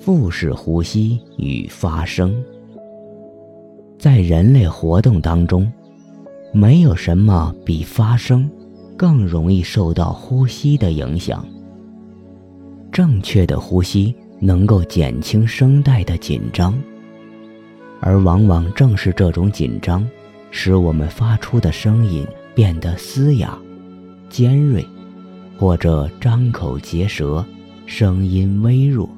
腹式呼吸与发声，在人类活动当中，没有什么比发声更容易受到呼吸的影响。正确的呼吸能够减轻声带的紧张，而往往正是这种紧张，使我们发出的声音变得嘶哑、尖锐，或者张口结舌，声音微弱。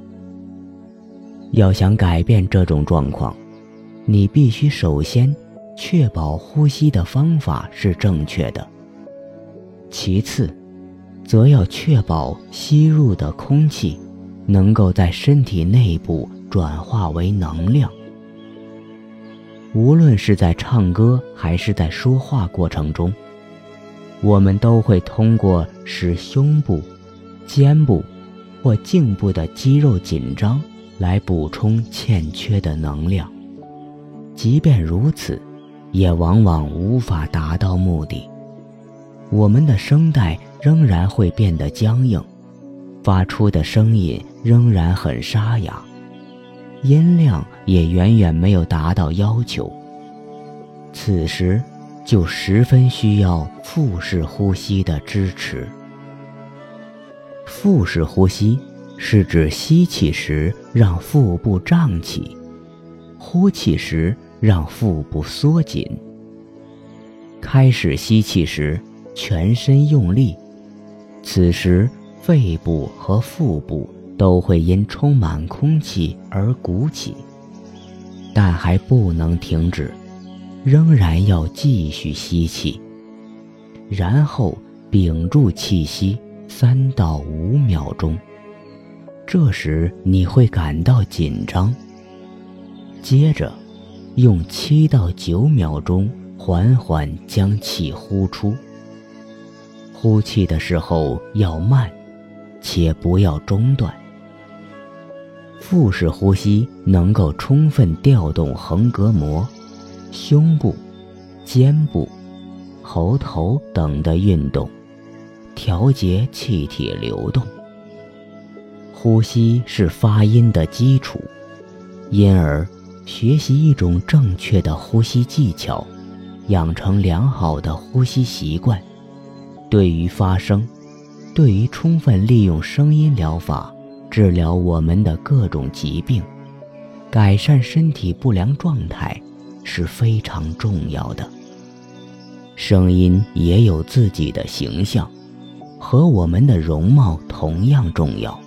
要想改变这种状况，你必须首先确保呼吸的方法是正确的，其次。则要确保吸入的空气能够在身体内部转化为能量。无论是在唱歌还是在说话过程中，我们都会通过使胸部、肩部或颈部的肌肉紧张来补充欠缺的能量。即便如此，也往往无法达到目的。我们的声带。仍然会变得僵硬，发出的声音仍然很沙哑，音量也远远没有达到要求。此时，就十分需要腹式呼吸的支持。腹式呼吸是指吸气时让腹部胀起，呼气时让腹部缩紧。开始吸气时，全身用力。此时，肺部和腹部都会因充满空气而鼓起，但还不能停止，仍然要继续吸气，然后屏住气息三到五秒钟。这时你会感到紧张。接着，用七到九秒钟缓缓将气呼出。呼气的时候要慢，且不要中断。腹式呼吸能够充分调动横膈膜、胸部、肩部、喉头等的运动，调节气体流动。呼吸是发音的基础，因而学习一种正确的呼吸技巧，养成良好的呼吸习惯。对于发声，对于充分利用声音疗法治疗我们的各种疾病，改善身体不良状态是非常重要的。声音也有自己的形象，和我们的容貌同样重要。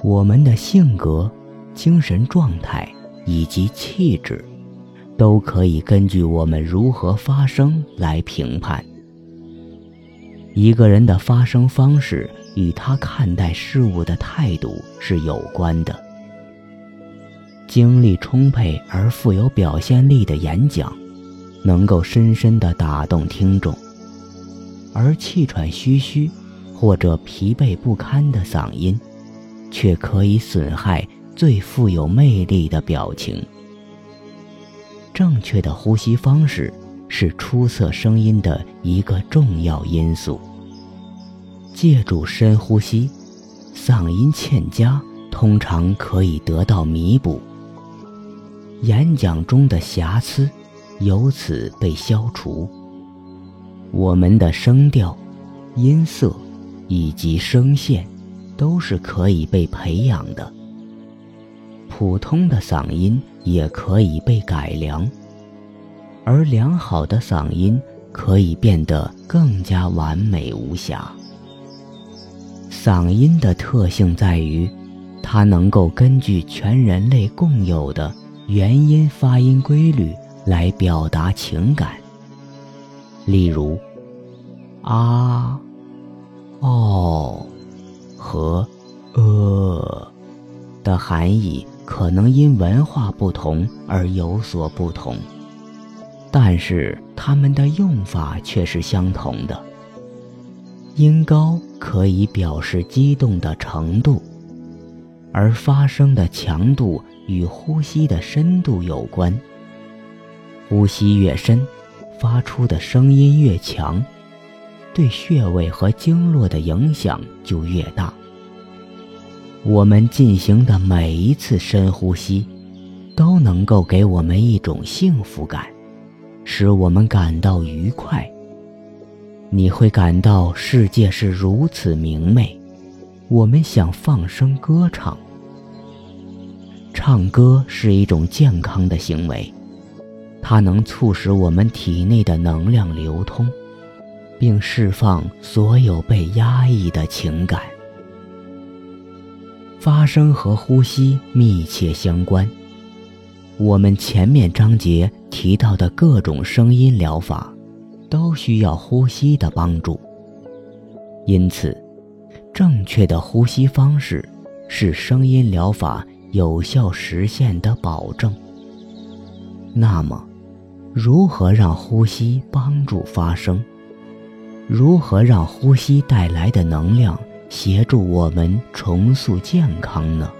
我们的性格、精神状态以及气质，都可以根据我们如何发声来评判。一个人的发声方式与他看待事物的态度是有关的。精力充沛而富有表现力的演讲，能够深深地打动听众；而气喘吁吁或者疲惫不堪的嗓音，却可以损害最富有魅力的表情。正确的呼吸方式。是出色声音的一个重要因素。借助深呼吸，嗓音欠佳通常可以得到弥补，演讲中的瑕疵由此被消除。我们的声调、音色以及声线都是可以被培养的，普通的嗓音也可以被改良。而良好的嗓音可以变得更加完美无瑕。嗓音的特性在于，它能够根据全人类共有的元音发音规律来表达情感。例如，啊、哦和呃的含义可能因文化不同而有所不同。但是它们的用法却是相同的。音高可以表示激动的程度，而发声的强度与呼吸的深度有关。呼吸越深，发出的声音越强，对穴位和经络的影响就越大。我们进行的每一次深呼吸，都能够给我们一种幸福感，使我们感到愉快。你会感到世界是如此明媚，我们想放声歌唱。唱歌是一种健康的行为，它能促使我们体内的能量流通，并释放所有被压抑的情感。发声和呼吸密切相关。我们前面章节提到的各种声音疗法，都需要呼吸的帮助。因此，正确的呼吸方式是声音疗法有效实现的保证。那么，如何让呼吸帮助发声？如何让呼吸带来的能量？协助我们重塑健康呢？